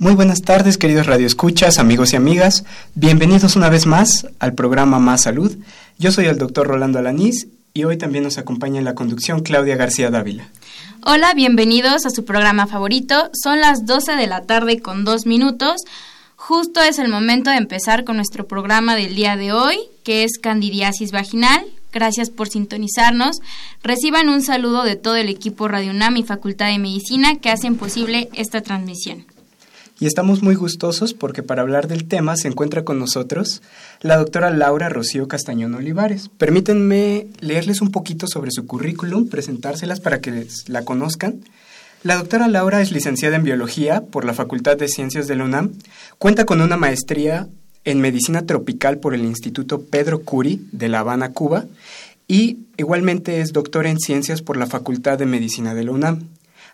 Muy buenas tardes, queridos radioescuchas, amigos y amigas. Bienvenidos una vez más al programa Más Salud. Yo soy el doctor Rolando Alanís y hoy también nos acompaña en la conducción Claudia García Dávila. Hola, bienvenidos a su programa favorito. Son las 12 de la tarde con dos minutos. Justo es el momento de empezar con nuestro programa del día de hoy, que es candidiasis vaginal. Gracias por sintonizarnos. Reciban un saludo de todo el equipo Radio UNAM y Facultad de Medicina que hacen posible esta transmisión y estamos muy gustosos porque para hablar del tema se encuentra con nosotros la doctora Laura Rocío Castañón Olivares. Permítanme leerles un poquito sobre su currículum, presentárselas para que la conozcan. La doctora Laura es licenciada en Biología por la Facultad de Ciencias de la UNAM, cuenta con una maestría en Medicina Tropical por el Instituto Pedro Curi de La Habana, Cuba, y igualmente es doctora en Ciencias por la Facultad de Medicina de la UNAM.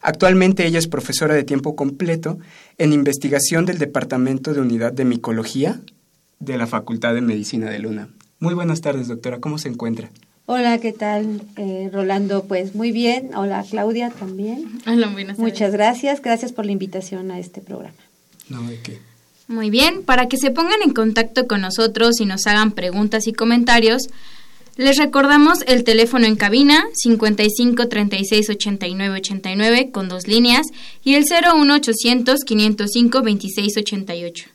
Actualmente ella es profesora de tiempo completo en investigación del Departamento de Unidad de Micología de la Facultad de Medicina de Luna. Muy buenas tardes, doctora. ¿Cómo se encuentra? Hola, ¿qué tal, eh, Rolando? Pues muy bien. Hola, Claudia también. Hola, buenas tardes. Muchas gracias. Gracias por la invitación a este programa. No, ¿de qué? Muy bien. Para que se pongan en contacto con nosotros y nos hagan preguntas y comentarios, les recordamos el teléfono en cabina 55 36 89 89 con dos líneas y el 01800 505 26 88.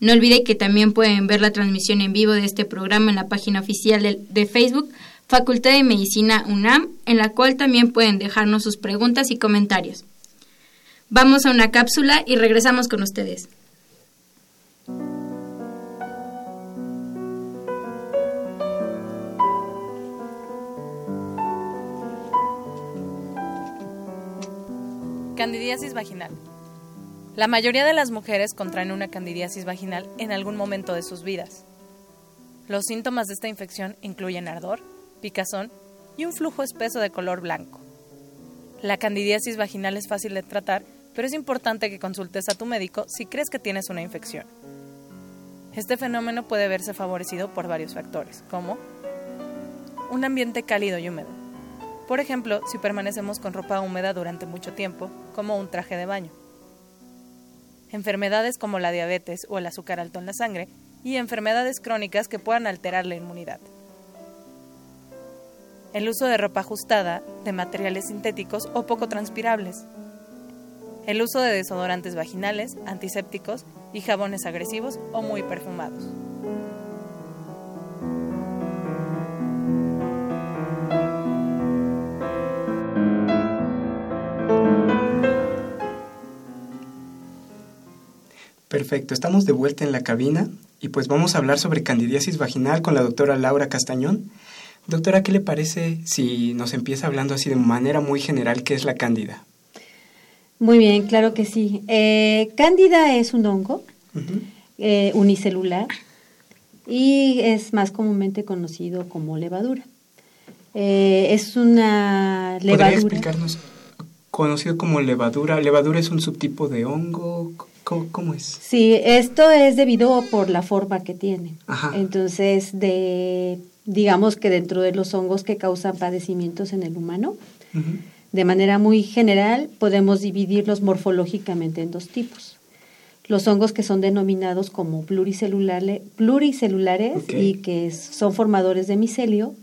No olvide que también pueden ver la transmisión en vivo de este programa en la página oficial de, de Facebook Facultad de Medicina UNAM, en la cual también pueden dejarnos sus preguntas y comentarios. Vamos a una cápsula y regresamos con ustedes. Candidiasis vaginal. La mayoría de las mujeres contraen una candidiasis vaginal en algún momento de sus vidas. Los síntomas de esta infección incluyen ardor, picazón y un flujo espeso de color blanco. La candidiasis vaginal es fácil de tratar, pero es importante que consultes a tu médico si crees que tienes una infección. Este fenómeno puede verse favorecido por varios factores, como un ambiente cálido y húmedo, por ejemplo, si permanecemos con ropa húmeda durante mucho tiempo, como un traje de baño. Enfermedades como la diabetes o el azúcar alto en la sangre y enfermedades crónicas que puedan alterar la inmunidad. El uso de ropa ajustada, de materiales sintéticos o poco transpirables. El uso de desodorantes vaginales, antisépticos y jabones agresivos o muy perfumados. Perfecto, estamos de vuelta en la cabina y pues vamos a hablar sobre candidiasis vaginal con la doctora Laura Castañón. Doctora, ¿qué le parece si nos empieza hablando así de manera muy general qué es la cándida? Muy bien, claro que sí. Eh, cándida es un hongo eh, unicelular y es más comúnmente conocido como levadura. Eh, es una levadura. ¿Podría explicarnos? Conocido como levadura. ¿Levadura es un subtipo de hongo? ¿Cómo, es? Sí, esto es debido por la forma que tiene. Entonces, de, digamos que dentro de los hongos que causan padecimientos en el humano, de manera muy general, podemos dividirlos morfológicamente en dos tipos. Los hongos que son denominados como pluricelulares, pluricelulares y que son formadores de micelio.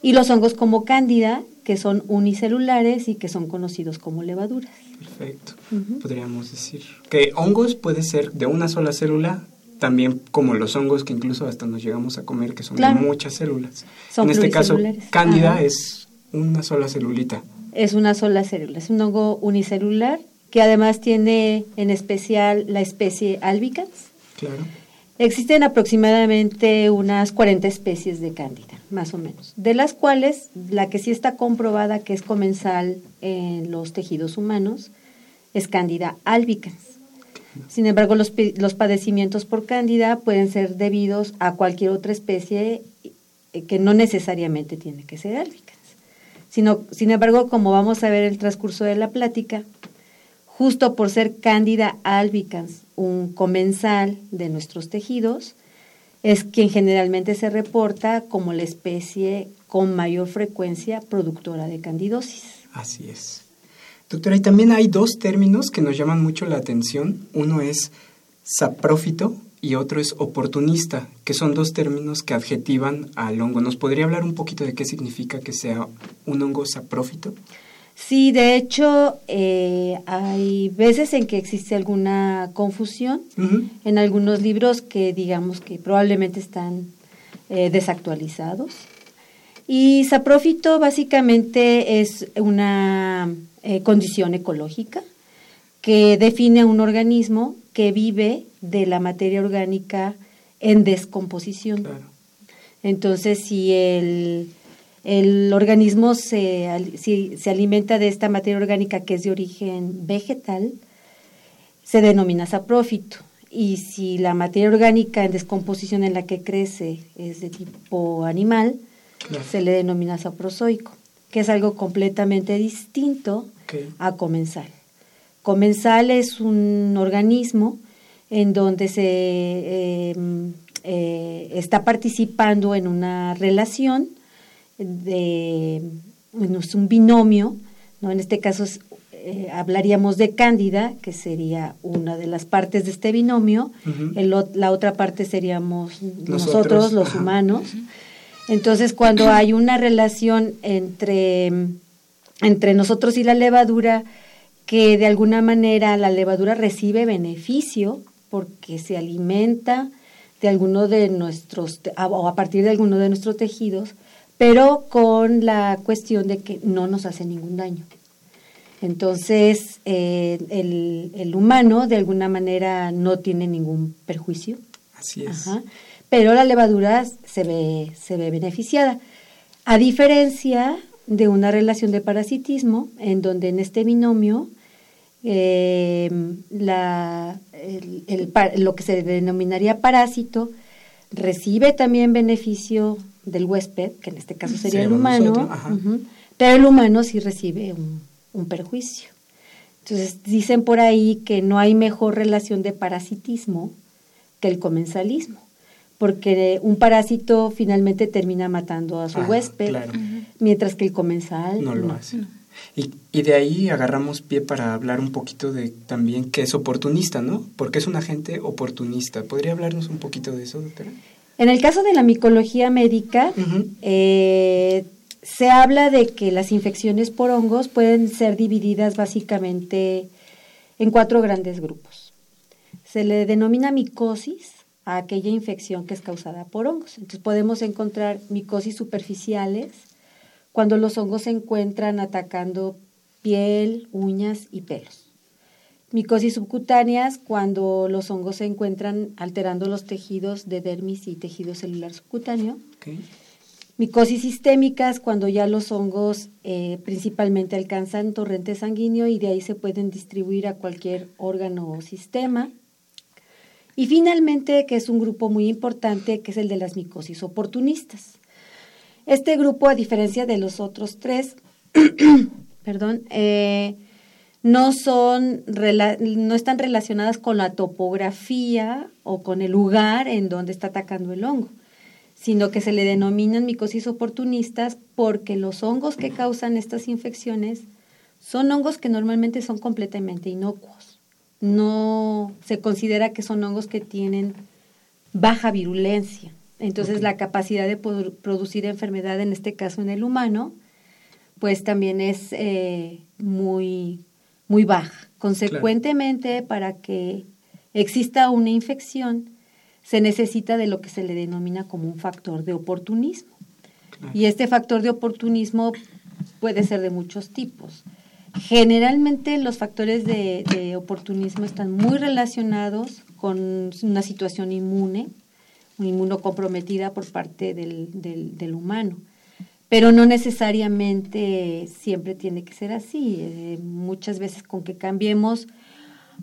Y los hongos como cándida, que son unicelulares y que son conocidos como levaduras. Perfecto. Podríamos decir que hongos puede ser de una sola célula, también como los hongos que incluso hasta nos llegamos a comer, que son de muchas células. en este caso, cándida es una sola celulita. Es una sola célula, es un hongo unicelular que además tiene en especial la especie albicans. Claro. Existen aproximadamente unas 40 especies de cándida, más o menos, de las cuales la que sí está comprobada que es comensal en los tejidos humanos es cándida albicans. Sin embargo, los, los padecimientos por cándida pueden ser debidos a cualquier otra especie eh, que no necesariamente tiene que ser albicans. Sino, sin embargo, como vamos a ver el transcurso de la plática, justo por ser cándida albicans, un comensal de nuestros tejidos, es quien generalmente se reporta como la especie con mayor frecuencia productora de candidosis. Así es. Doctora, y también hay dos términos que nos llaman mucho la atención. Uno es saprófito y otro es oportunista, que son dos términos que adjetivan al hongo. ¿Nos podría hablar un poquito de qué significa que sea un hongo saprófito? Sí, de hecho, eh, hay veces en que existe alguna confusión en algunos libros que digamos que probablemente están eh, desactualizados. Y saprófito básicamente es una eh, condición ecológica que define un organismo que vive de la materia orgánica en descomposición. Entonces, si el, el organismo se, si, se alimenta de esta materia orgánica que es de origen vegetal, se denomina saprófito. Y si la materia orgánica en descomposición en la que crece es de tipo animal, se le denomina saprozoico que es algo completamente distinto a comensal. Comensal es un organismo en donde se em, eh, está participando en una relación de es un binomio, ¿no? En este caso eh, hablaríamos de cándida, que sería una de las partes de este binomio, la otra parte seríamos nosotros, los humanos. Entonces, cuando hay una relación entre, entre nosotros y la levadura, que de alguna manera la levadura recibe beneficio porque se alimenta de alguno de nuestros, o a partir de alguno de nuestros tejidos, pero con la cuestión de que no nos hace ningún daño. Entonces, eh, el, el, humano de alguna manera no tiene ningún perjuicio. Así es pero la levadura se ve, se ve beneficiada. A diferencia de una relación de parasitismo, en donde en este binomio eh, la, lo que se denominaría parásito recibe también beneficio del huésped, que en este caso sería el humano, pero el humano sí recibe un, un perjuicio. Entonces dicen por ahí que no hay mejor relación de parasitismo que el comensalismo porque un parásito finalmente termina matando a su huésped, mientras que el comensal no lo hace. Y, y, de ahí agarramos pie para hablar un poquito de también que es oportunista, ¿no? Porque es un agente oportunista. ¿Podría hablarnos un poquito de eso, doctora? En el caso de la micología médica, eh, se habla de que las infecciones por hongos pueden ser divididas básicamente en cuatro grandes grupos. Se le denomina micosis, a aquella infección que es causada por hongos. Entonces podemos encontrar micosis superficiales cuando los hongos se encuentran atacando piel, uñas y pelos. Micosis subcutáneas cuando los hongos se encuentran alterando los tejidos de dermis y tejido celular subcutáneo. Micosis sistémicas cuando ya los hongos eh, principalmente alcanzan torrente sanguíneo y de ahí se pueden distribuir a cualquier órgano o sistema. Y finalmente, que es un grupo muy importante, que es el de las micosis oportunistas. Este grupo, a diferencia de los otros tres, perdón, eh, no son no están relacionadas con la topografía o con el lugar en donde está atacando el hongo, sino que se le denominan micosis oportunistas porque los hongos que causan estas infecciones son hongos que normalmente son completamente inocuos no se considera que son hongos que tienen baja virulencia. Entonces la capacidad de producir enfermedad, en este caso en el humano, pues también es eh, muy, muy baja. Consecuentemente, para que exista una infección, se necesita de lo que se le denomina como un factor de oportunismo. Y este factor de oportunismo puede ser de muchos tipos. Generalmente los factores de, oportunismo están muy relacionados con una situación inmune, inmunocomprometida por parte del, del, humano. Pero no necesariamente siempre tiene que ser así. Eh, muchas veces con que cambiemos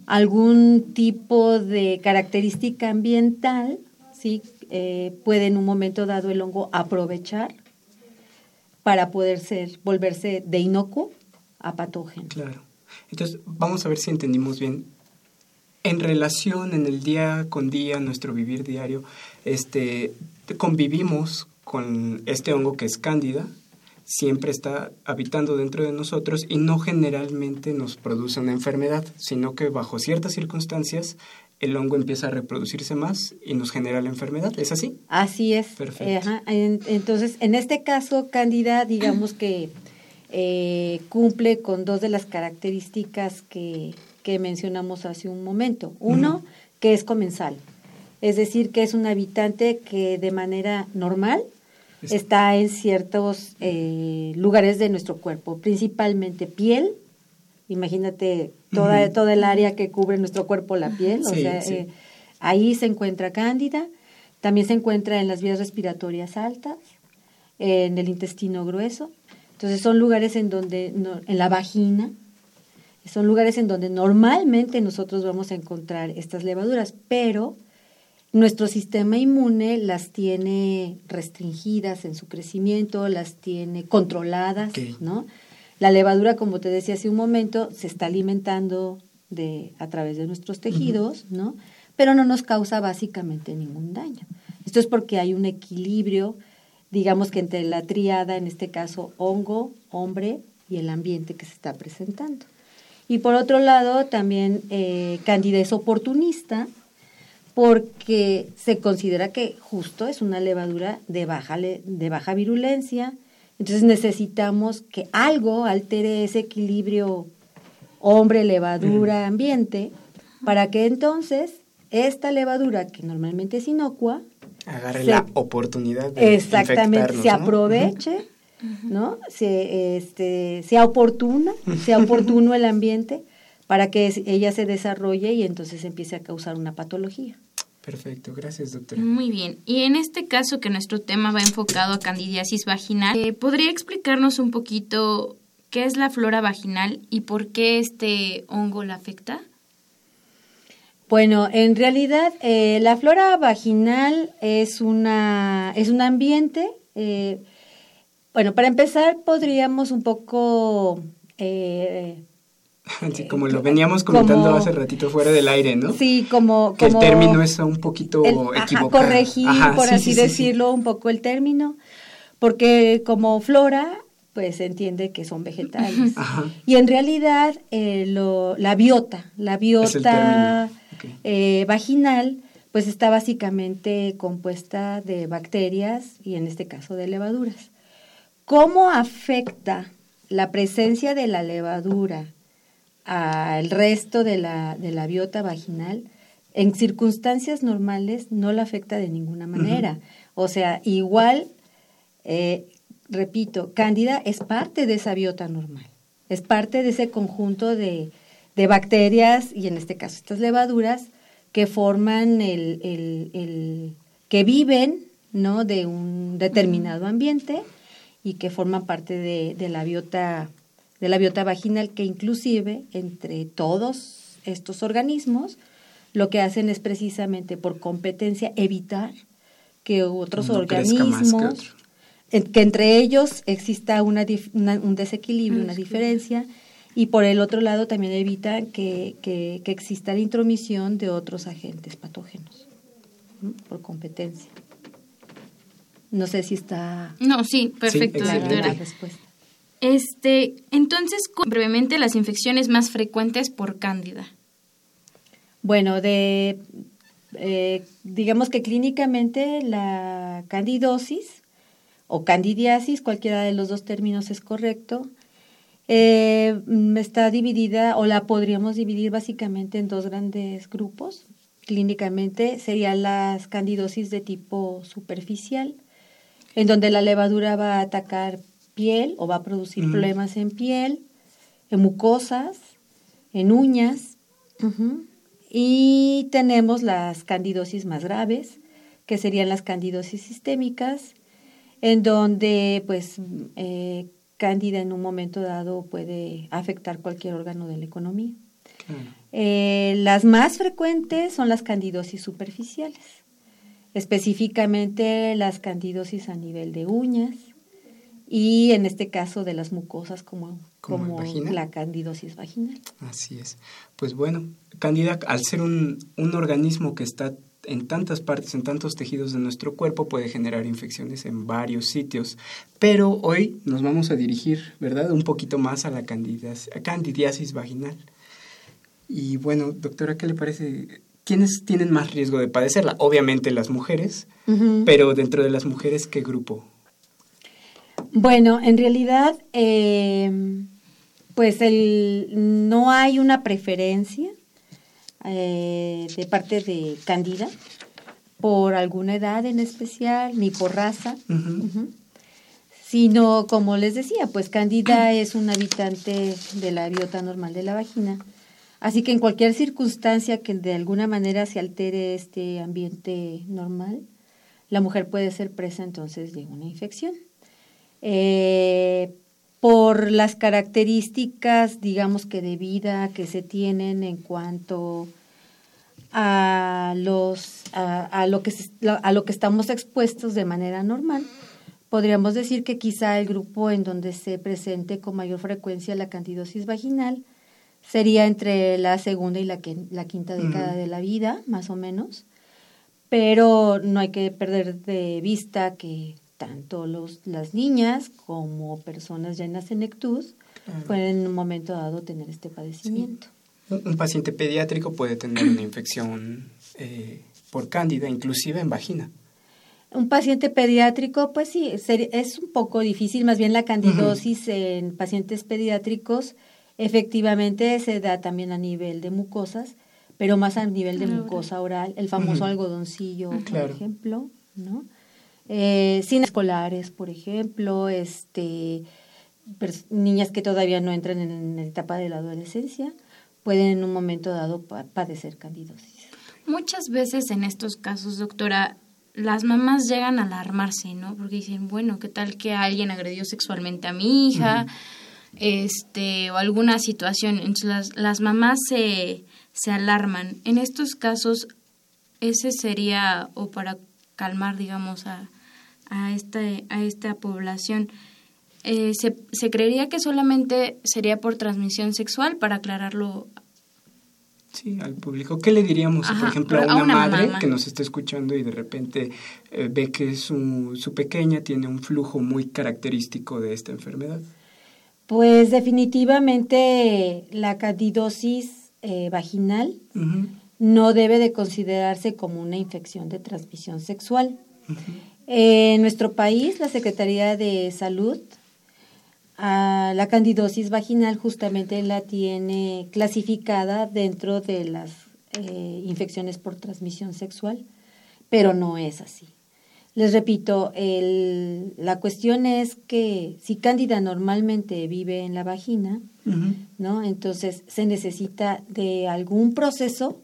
algún tipo de característica ambiental, ¿sí? Eh, puede en un momento dado el hongo aprovechar para poder ser, volverse de inocuo a patógeno. Claro. Entonces, vamos a ver si entendimos bien. En relación, en el día con día, nuestro vivir diario, este, convivimos con este hongo que es cándida, siempre está habitando dentro de nosotros y no generalmente nos produce una enfermedad, sino que bajo ciertas circunstancias el hongo empieza a reproducirse más y nos genera la enfermedad. ¿Es así? Así es. Perfecto. Entonces, en este caso, Cándida, digamos que eh, cumple con dos de las características que, que mencionamos hace un momento. Uno, que es comensal, es decir, que es un habitante que de manera normal está en ciertos eh, lugares de nuestro cuerpo, principalmente piel, Imagínate toda, toda el área que cubre nuestro cuerpo, la piel, o sea, eh, ahí se encuentra cándida, también se encuentra en las vías respiratorias altas, en el intestino grueso. Entonces son lugares en donde, en la vagina, son lugares en donde normalmente nosotros vamos a encontrar estas levaduras, pero nuestro sistema inmune las tiene restringidas en su crecimiento, las tiene controladas, ¿no? La levadura, como te decía hace un momento, se está alimentando de, a través de nuestros tejidos, ¿no? Pero no nos causa básicamente ningún daño. Esto es porque hay un equilibrio, digamos que entre la triada, en este caso hongo, hombre y el ambiente que se está presentando. Y por otro lado, también eh, candidez oportunista, porque se considera que justo es una levadura de baja, de baja virulencia, entonces necesitamos que algo altere ese equilibrio hombre, levadura, ambiente, para que entonces esta levadura, que normalmente es inocua, agarre la oportunidad de exactamente se aproveche, ¿no? Se, este, sea oportuna, sea oportuno el ambiente para que ella se desarrolle y entonces empiece a causar una patología. Perfecto, gracias doctora. Muy bien, y en este caso que nuestro tema va enfocado a candidiasis vaginal, eh, ¿podría explicarnos un poquito qué es la flora vaginal y por qué este hongo la afecta? Bueno, en realidad eh, la flora vaginal es, una, es un ambiente, eh, bueno, para empezar podríamos un poco como lo veníamos comentando hace ratito fuera del aire, ¿no? Sí, como... Que el término es un poquito equivocado. corregir, por así decirlo, un poco el término, porque como flora, pues se entiende que son vegetales. Y en realidad eh, lo, la biota, la biota eh, vaginal, pues está básicamente compuesta de bacterias y en este caso de levaduras. ¿Cómo afecta la presencia de la levadura al resto de la, de la biota vaginal, en circunstancias normales no la afecta de ninguna manera. O sea, igual, eh, repito, cándida es parte de esa biota normal, es parte de ese conjunto de, de bacterias, y en este caso estas levaduras, que forman el, el, el, que viven ¿no? de un determinado ambiente y que forman parte de, de la biota de la biota vaginal que inclusive entre todos estos organismos lo que hacen es precisamente por competencia evitar que otros organismos, que, entre ellos exista una, un desequilibrio, una diferencia, y por el otro lado también evita que, que, exista la intromisión de otros agentes patógenos, por competencia. No sé si está... No, sí, perfecto, la respuesta. Este, entonces, brevemente, las infecciones más frecuentes por cándida. Bueno, de eh, digamos que clínicamente la candidosis o candidiasis, cualquiera de los dos términos es correcto. Eh, está dividida o la podríamos dividir básicamente en dos grandes grupos. Clínicamente serían las candidosis de tipo superficial, en donde la levadura va a atacar piel o va a producir problemas en piel, en mucosas, en uñas. Y tenemos las candidosis más graves, que serían las candidosis sistémicas, en donde pues eh, cándida en un momento dado puede afectar cualquier órgano de la economía. Eh, las más frecuentes son las candidosis superficiales, específicamente las candidosis a nivel de uñas y en este caso de las mucosas como, como la candidosis vaginal. Así es. Pues bueno, Candida, al ser un, un organismo que está en tantas partes, en tantos tejidos de nuestro cuerpo, puede generar infecciones en varios sitios. Pero hoy nos vamos a dirigir, ¿verdad?, un poquito más a la candidiasis, vaginal. Y bueno, doctora, ¿qué le parece? ¿Quiénes tienen más riesgo de padecerla? Obviamente las mujeres, pero dentro de las mujeres, ¿qué grupo? Bueno, en realidad, eh, pues el, no hay una preferencia eh, de parte de Candida por alguna edad en especial, ni por raza, sino como les decía, pues Candida es un habitante de la biota normal de la vagina. Así que en cualquier circunstancia que de alguna manera se altere este ambiente normal, la mujer puede ser presa entonces de una infección. Eh, por las características, digamos que de vida que se tienen en cuanto a los a, lo que a lo que estamos expuestos de manera normal podríamos decir que quizá el grupo en donde se presente con mayor frecuencia la candidosis vaginal sería entre la segunda y la, la quinta década de la vida más o menos pero no hay que perder de vista que tanto los, las niñas como personas ya en la senectud pueden en un momento dado tener este padecimiento. Un paciente pediátrico puede tener una infección eh, por cándida, inclusive en vagina. Un paciente pediátrico, pues sí, es un poco difícil, más bien la candidosis en pacientes pediátricos efectivamente se da también a nivel de mucosas, pero más a nivel de mucosa oral, el famoso algodoncillo, por ejemplo, ¿no? Eh, sin escolares, por ejemplo, este, niñas que todavía no entran en la etapa de la adolescencia, pueden en un momento dado padecer candidosis. Muchas veces en estos casos, doctora, las mamás llegan a alarmarse, ¿no? Porque dicen, bueno, ¿qué tal que alguien agredió sexualmente a mi hija? Este, o alguna situación. Entonces las, las mamás se, se alarman. En estos casos, ese sería, o para calmar, digamos, a, a, esta, a esta población, eh, se, se creería que solamente sería por transmisión sexual, para aclararlo Sí, al público. ¿Qué le diríamos, por ejemplo, a una, madre que nos está escuchando y de repente eh, ve que su, su pequeña tiene un flujo muy característico de esta enfermedad? Pues definitivamente la candidosis eh, vaginal no debe de considerarse como una infección de transmisión sexual. En nuestro país, la Secretaría de Salud la candidosis vaginal justamente la tiene clasificada dentro de las eh, infecciones por transmisión sexual, pero no es así. Les repito, el, la cuestión es que si cándida normalmente vive en la vagina, ¿no? Entonces se necesita de algún proceso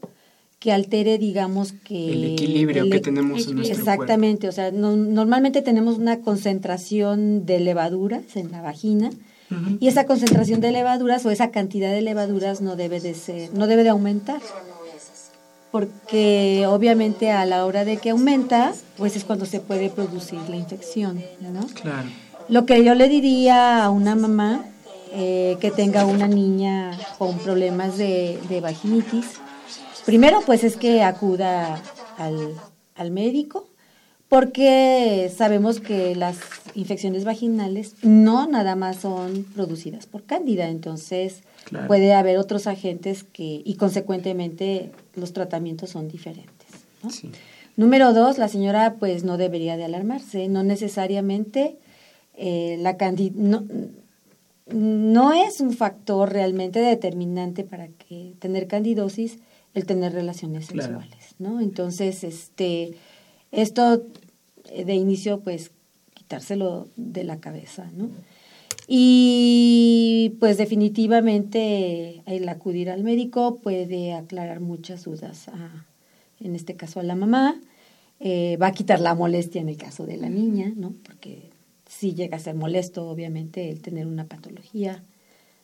que altere, digamos, que... El equilibrio que tenemos en nuestro Exactamente, o sea, normalmente tenemos una concentración de levaduras en la vagina y esa concentración de levaduras o esa cantidad de levaduras no debe de ser, no debe de aumentar. Porque obviamente a la hora de que aumenta, pues es cuando se puede producir la infección, ¿no? Claro. Lo que yo le diría a una mamá eh, que tenga una niña con problemas de, de vaginitis, Primero, pues es que acuda al, médico, porque sabemos que las infecciones vaginales no nada más son producidas por cándida, entonces puede haber otros agentes que y consecuentemente los tratamientos son diferentes. Número dos, la señora pues no debería de alarmarse, no necesariamente eh, la no, no es un factor realmente determinante para que tener candidosis el tener relaciones sexuales, ¿no? Entonces, este, esto eh, de inicio, pues, quitárselo de la cabeza, ¿no? Y pues definitivamente el acudir al médico puede aclarar muchas dudas, a, en este caso a la mamá, eh, va a quitar la molestia en el caso de la niña, ¿no? Porque si llega a ser molesto, obviamente, el tener una patología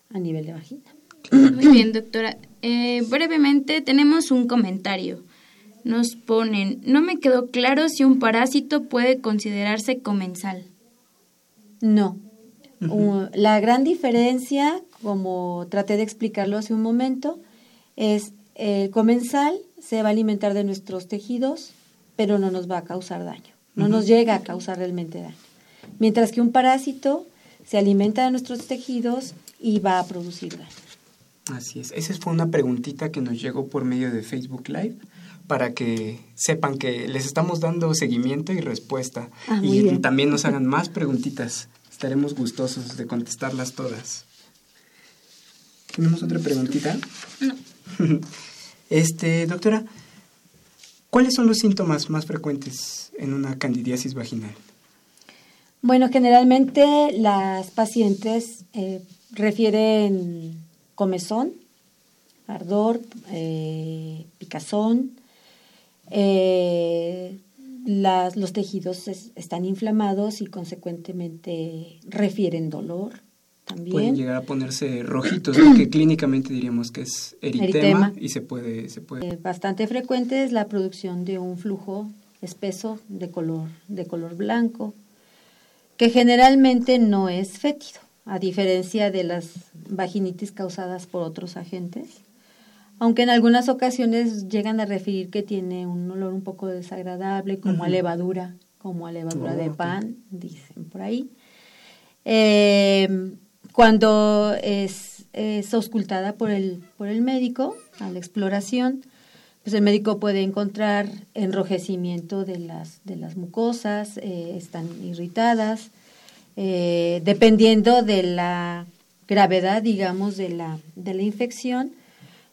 a nivel de vagina. Muy bien, doctora. Eh, brevemente, tenemos un comentario. Nos ponen, no me quedó claro si un parásito puede considerarse comensal. No. la gran diferencia, como traté de explicarlo hace un momento, es el comensal se va a alimentar de nuestros tejidos, pero no nos va a causar daño. No nos llega a causar realmente daño. Mientras que un parásito se alimenta de nuestros tejidos y va a producir daño. Así es. Esa fue una preguntita que nos llegó por medio de Facebook Live para que sepan que les estamos dando seguimiento y respuesta. Ah, y también nos hagan más preguntitas. Estaremos gustosos de contestarlas todas. ¿Tenemos otra preguntita? No. este, doctora, ¿cuáles son los síntomas más frecuentes en una candidiasis vaginal? Bueno, generalmente las pacientes eh, refieren comezón, ardor, eh, picazón, eh, los tejidos están inflamados y consecuentemente refieren dolor. También. Pueden llegar a ponerse rojitos, que clínicamente diríamos que es eritema, y se puede... Se puede... Eh, bastante frecuente es la producción de un flujo espeso de color, de color blanco, que generalmente no es fétido a diferencia de las vaginitis causadas por otros agentes, aunque en algunas ocasiones llegan a referir que tiene un olor un poco desagradable, como a levadura, como a levadura de pan, dicen por ahí. Em, cuando es, es, auscultada por el, por el médico a la exploración, pues el médico puede encontrar enrojecimiento de las, de las mucosas, eh, están irritadas, eh, dependiendo de la gravedad, digamos, de la, de la infección,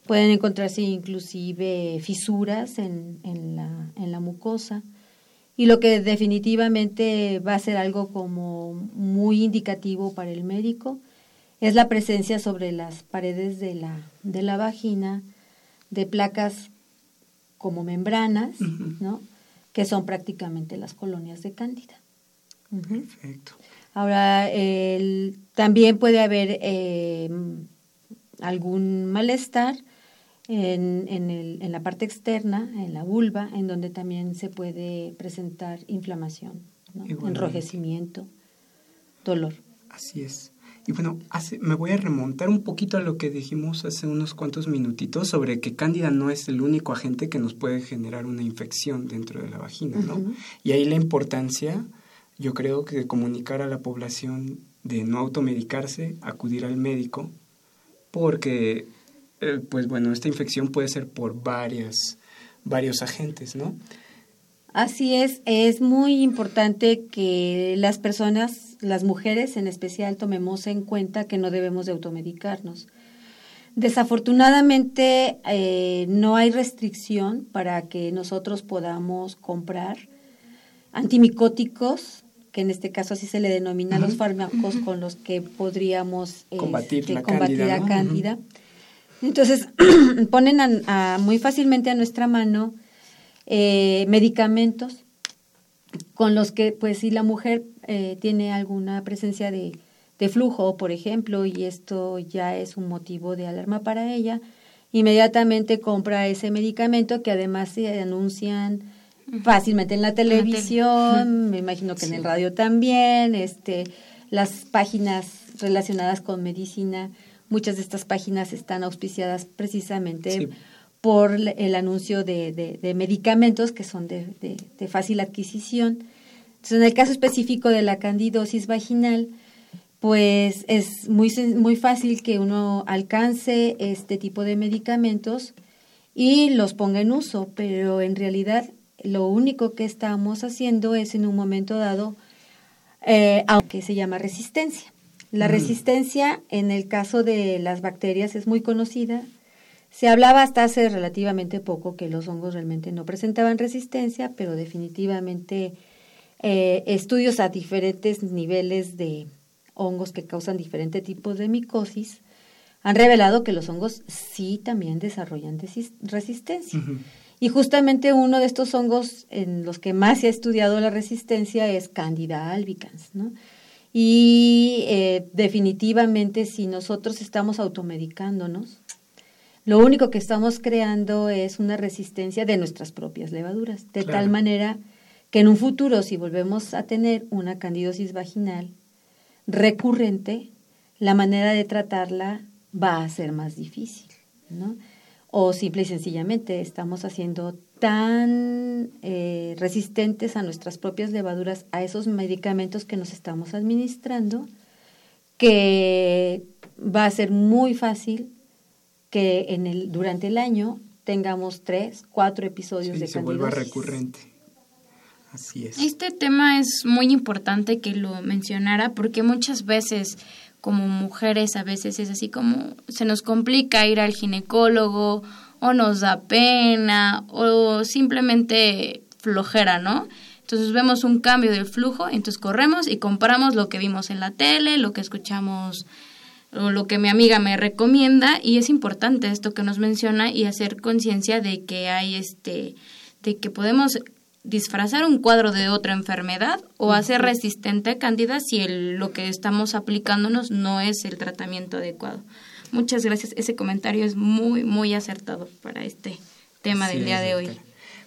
pueden encontrarse inclusive fisuras en, en, la, en la mucosa. Y lo que definitivamente va a ser algo como muy indicativo para el médico es la presencia sobre las paredes de la, de la vagina de placas como membranas, ¿no? que son prácticamente las colonias de cándida. Perfecto. Ahora, también puede haber eh, algún malestar en, en, el, en, la parte externa, en la vulva, en donde también se puede presentar inflamación, enrojecimiento, dolor. Así es. Y bueno, hace, me voy a remontar un poquito a lo que dijimos hace unos cuantos minutitos sobre que Cándida no es el único agente que nos puede generar una infección dentro de la vagina, ¿no? Y ahí la importancia yo creo que comunicar a la población de no automedicarse, acudir al médico, porque, eh, pues bueno, esta infección puede ser por varias, varios agentes, ¿no? Así es, es muy importante que las personas, las mujeres en especial, tomemos en cuenta que no debemos de automedicarnos. Desafortunadamente, eh, no hay restricción para que nosotros podamos comprar antimicóticos que en este caso así se le denomina los fármacos con los que podríamos combatir, este, la combatir cándida, cándida. Entonces, ponen a, muy fácilmente a nuestra mano eh, medicamentos con los que, pues, si la mujer eh, tiene alguna presencia de, de flujo, por ejemplo, y esto ya es un motivo de alarma para ella, inmediatamente compra ese medicamento que además se anuncian fácilmente en la televisión, me imagino que en el radio también, este, las páginas relacionadas con medicina, muchas de estas páginas están auspiciadas precisamente por el anuncio de, de, medicamentos que son de, de, fácil adquisición. Entonces, en el caso específico de la candidosis vaginal, pues es muy, muy fácil que uno alcance este tipo de medicamentos y los ponga en uso, pero en realidad lo único que estamos haciendo es en un momento dado, eh, aunque se llama resistencia. La resistencia en el caso de las bacterias es muy conocida. Se hablaba hasta hace relativamente poco que los hongos realmente no presentaban resistencia, pero definitivamente eh, estudios a diferentes niveles de hongos que causan diferentes tipos de micosis han revelado que los hongos sí también desarrollan resistencia. Y justamente uno de estos hongos en los que más se ha estudiado la resistencia es Candida albicans, ¿no? Y eh, definitivamente si nosotros estamos automedicándonos, lo único que estamos creando es una resistencia de nuestras propias levaduras, de tal manera que en un futuro, si volvemos a tener una candidosis vaginal recurrente, la manera de tratarla va a ser más difícil, ¿no? O simple y sencillamente estamos haciendo tan eh, resistentes a nuestras propias levaduras, a esos medicamentos que nos estamos administrando, que va a ser muy fácil que en el, durante el año tengamos tres, cuatro episodios de se vuelva recurrente. Así es. Este tema es muy importante que lo mencionara porque muchas veces como mujeres a veces es así como se nos complica ir al ginecólogo o nos da pena o simplemente flojera, ¿no? Entonces vemos un cambio del flujo, entonces corremos y compramos lo que vimos en la tele, lo que escuchamos o lo que mi amiga me recomienda y es importante esto que nos menciona y hacer conciencia de que hay este de que podemos disfrazar un cuadro de otra enfermedad o hacer resistente a cándida si el, lo que estamos aplicándonos no es el tratamiento adecuado. Muchas gracias. Ese comentario es muy, muy acertado para este tema del día de hoy.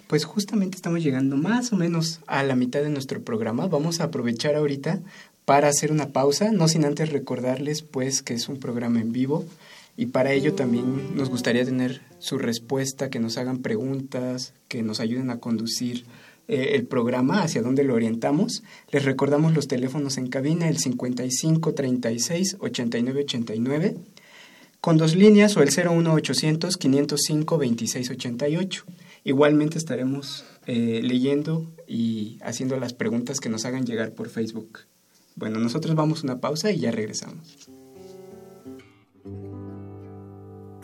Pues justamente estamos llegando más o menos a la mitad de nuestro programa. Vamos a aprovechar ahorita para hacer una pausa, no sin antes recordarles pues que es un programa en vivo y para ello también nos gustaría tener su respuesta, que nos hagan preguntas, que nos ayuden a conducir eh, el programa, hacia dónde lo orientamos. Les recordamos los teléfonos en cabina, el 55 36 89 89, con dos líneas o el 01800 505 26 88. Igualmente estaremos eh, leyendo y haciendo las preguntas que nos hagan llegar por Facebook. Bueno, nosotros vamos a una pausa y ya regresamos.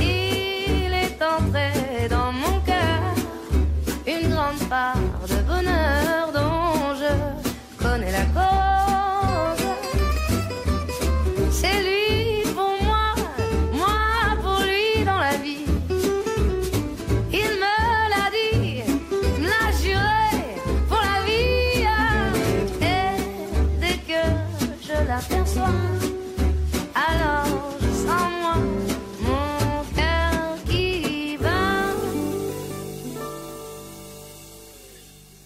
Il est entré dans mon cœur une grande part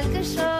Quelque chose.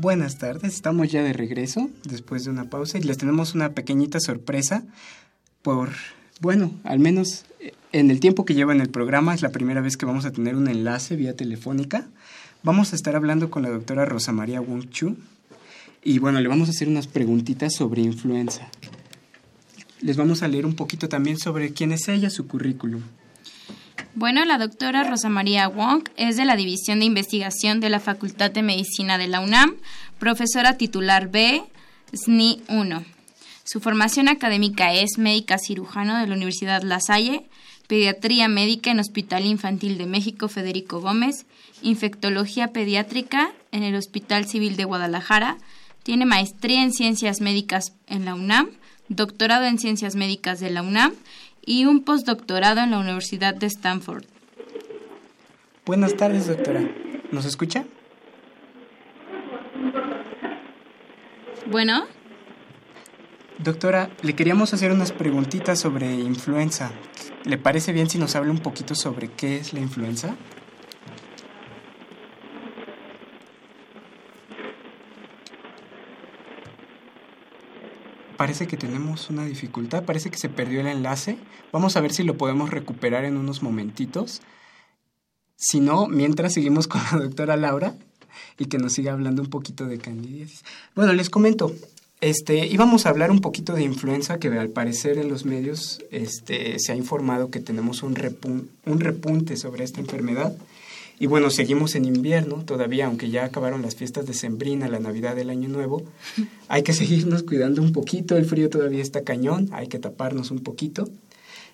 Buenas tardes, estamos ya de regreso después de una pausa y les tenemos una pequeñita sorpresa por, bueno, al menos eh, en el tiempo que lleva en el programa es la primera vez que vamos a tener un enlace vía telefónica. Vamos a estar hablando con la doctora Rosa María Wong Chu y bueno, le vamos a hacer unas preguntitas sobre influenza. Les vamos a leer un poquito también sobre quién es ella, su currículum. Bueno, la doctora Rosa María Wong es de la División de Investigación de la Facultad de Medicina de la UNAM, profesora titular B, SNI 1. Su formación académica es médica cirujano de la Universidad La Salle, pediatría médica en Hospital Infantil de México Federico Gómez, infectología pediátrica en el Hospital Civil de Guadalajara, tiene maestría en ciencias médicas en la UNAM, doctorado en ciencias médicas de la UNAM y un postdoctorado en la Universidad de Stanford. Buenas tardes, doctora. ¿Nos escucha? Bueno. Doctora, le queríamos hacer unas preguntitas sobre influenza. ¿Le parece bien si nos habla un poquito sobre qué es la influenza? Parece que tenemos una dificultad, parece que se perdió el enlace. Vamos a ver si lo podemos recuperar en unos momentitos. Si no, mientras seguimos con la doctora Laura y que nos siga hablando un poquito de candidiasis. Bueno, les comento, este, íbamos a hablar un poquito de influenza, que al parecer en los medios este, se ha informado que tenemos un, un repunte sobre esta enfermedad. Y bueno, seguimos en invierno todavía, aunque ya acabaron las fiestas de Sembrina, la Navidad del Año Nuevo. Hay que seguirnos cuidando un poquito, el frío todavía está cañón, hay que taparnos un poquito.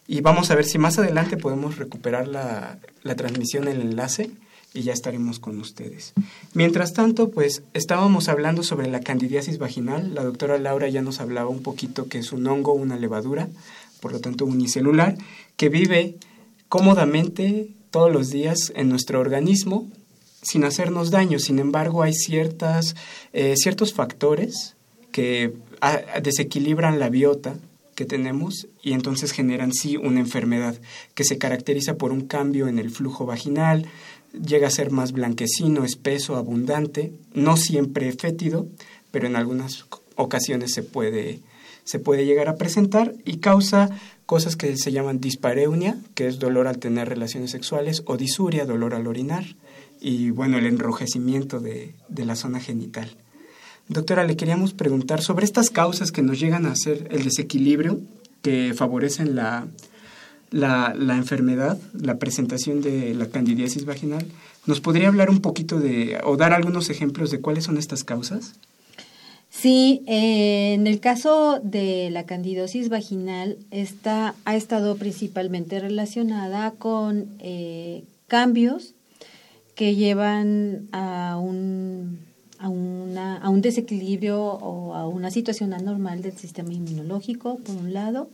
Y vamos a ver si más adelante podemos recuperar la, la transmisión, el enlace, y ya estaremos con ustedes. Mientras tanto, pues estábamos hablando sobre la candidiasis vaginal. La doctora Laura ya nos hablaba un poquito que es un hongo, una levadura, por lo tanto unicelular, que vive cómodamente todos los días en nuestro organismo sin hacernos daño. Sin embargo, hay ciertas, eh, ciertos factores que ah, desequilibran la biota que tenemos y entonces generan sí una enfermedad que se caracteriza por un cambio en el flujo vaginal, llega a ser más blanquecino, espeso, abundante, no siempre fétido, pero en algunas ocasiones se puede, se puede llegar a presentar y causa cosas que se llaman dispareunia, que es dolor al tener relaciones sexuales, o disuria, dolor al orinar, y bueno, el enrojecimiento de, la zona genital. Doctora, le queríamos preguntar sobre estas causas que nos llegan a hacer el desequilibrio que favorecen la, la, la, enfermedad, la presentación de la candidiasis vaginal. ¿Nos podría hablar un poquito de, o dar algunos ejemplos de cuáles son estas causas? Sí, eh, en el caso de la candidosis vaginal, esta ha estado principalmente relacionada con eh, cambios que llevan a un, a, una, a un desequilibrio o a una situación anormal del sistema inmunológico, por un lado,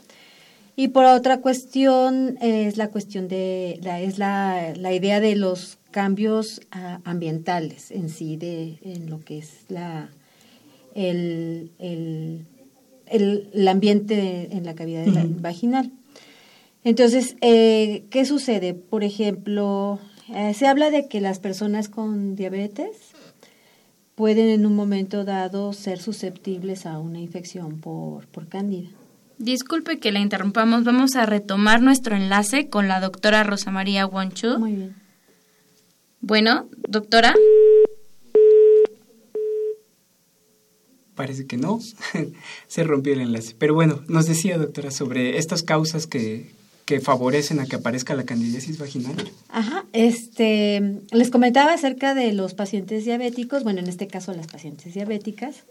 y por otra cuestión es la cuestión de la, es la, la idea de los cambios ah, ambientales en sí de en lo que es la el, el, el, ambiente en la cavidad vaginal. Entonces, eh, ¿qué sucede? Por ejemplo, eh, se habla de que las personas con diabetes pueden en un momento dado ser susceptibles a una infección por, por cándida. Disculpe que la interrumpamos, vamos a retomar nuestro enlace con la doctora Rosa María Wonchu. Muy bien. Bueno, doctora. Parece que no, se rompió el enlace. Pero bueno, nos decía, doctora, sobre estas causas que, favorecen a que aparezca la candidiasis vaginal. Ajá, este, les comentaba acerca de los pacientes diabéticos, bueno, en este caso las pacientes diabéticas,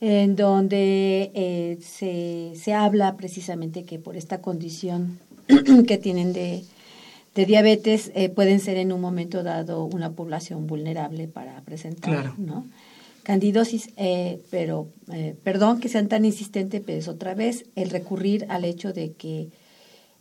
en donde eh, se, habla precisamente que por esta condición que tienen de, diabetes eh, pueden ser en un momento dado una población vulnerable para presentar, ¿no? Candidosis, eh, pero eh, perdón que sean tan insistentes, pero es otra vez el recurrir al hecho de que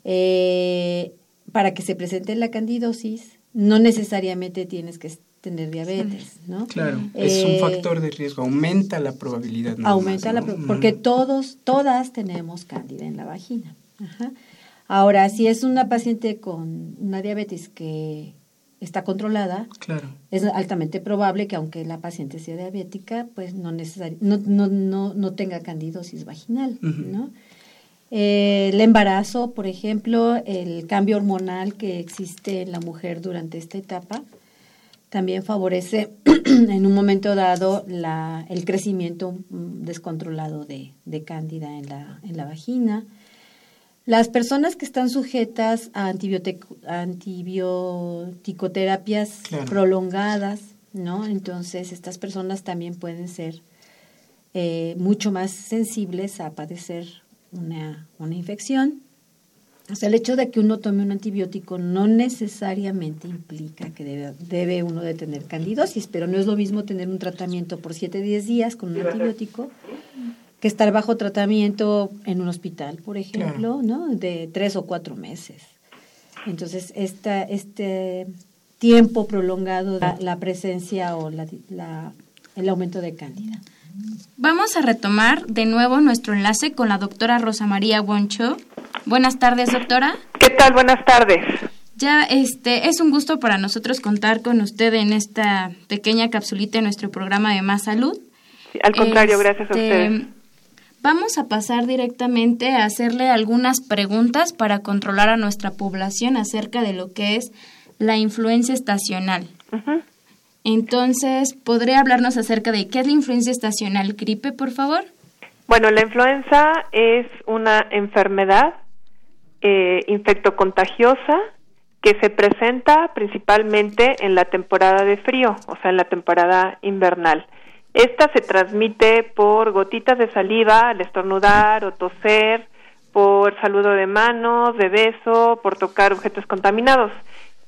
eh, para que se presente la candidosis no necesariamente tienes que tener diabetes, ¿no? Claro, es un factor de riesgo, aumenta la probabilidad. Aumenta la porque todos, todas tenemos cándida en la vagina. Ahora, si es una paciente con una diabetes que está controlada, claro. es altamente probable que aunque la paciente sea diabética, pues no, no, no, no, no tenga candidosis vaginal, ¿no? Eh, el embarazo, por ejemplo, el cambio hormonal que existe en la mujer durante esta etapa, también favorece en un momento dado la, el crecimiento descontrolado de, de cándida en la, en la vagina. Las personas que están sujetas a antibioticoterapias prolongadas, ¿no? Entonces, estas personas también pueden ser eh, mucho más sensibles a padecer una, una infección. O sea, el hecho de que uno tome un antibiótico no necesariamente implica que debe, debe uno de tener candidosis, pero no es lo mismo tener un tratamiento por 7 10 días con un antibiótico que estar bajo tratamiento en un hospital, por ejemplo, ¿no? De tres o cuatro meses. Entonces, esta, este tiempo prolongado de la presencia o la, la, el aumento de cándida. Vamos a retomar de nuevo nuestro enlace con la doctora Rosa María Boncho. Buenas tardes, doctora. ¿Qué tal? Buenas tardes. Ya este es un gusto para nosotros contar con usted en esta pequeña capsulita de nuestro programa de Más Salud. al contrario, gracias a Este, ustedes. Vamos a pasar directamente a hacerle algunas preguntas para controlar a nuestra población acerca de lo que es la influencia estacional. Entonces, ¿podría hablarnos acerca de qué es la influencia estacional gripe, por favor? Bueno, la influenza es una enfermedad eh, infectocontagiosa que se presenta principalmente en la temporada de frío, o sea, en la temporada invernal. Esta se transmite por gotitas de saliva al estornudar o toser, por saludo de manos, de beso, por tocar objetos contaminados.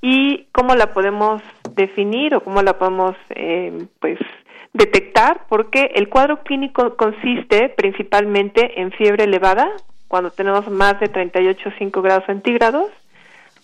¿Y cómo la podemos definir o cómo la podemos eh, pues detectar? Porque el cuadro clínico consiste principalmente en fiebre elevada, cuando tenemos más de 38,5 grados centígrados,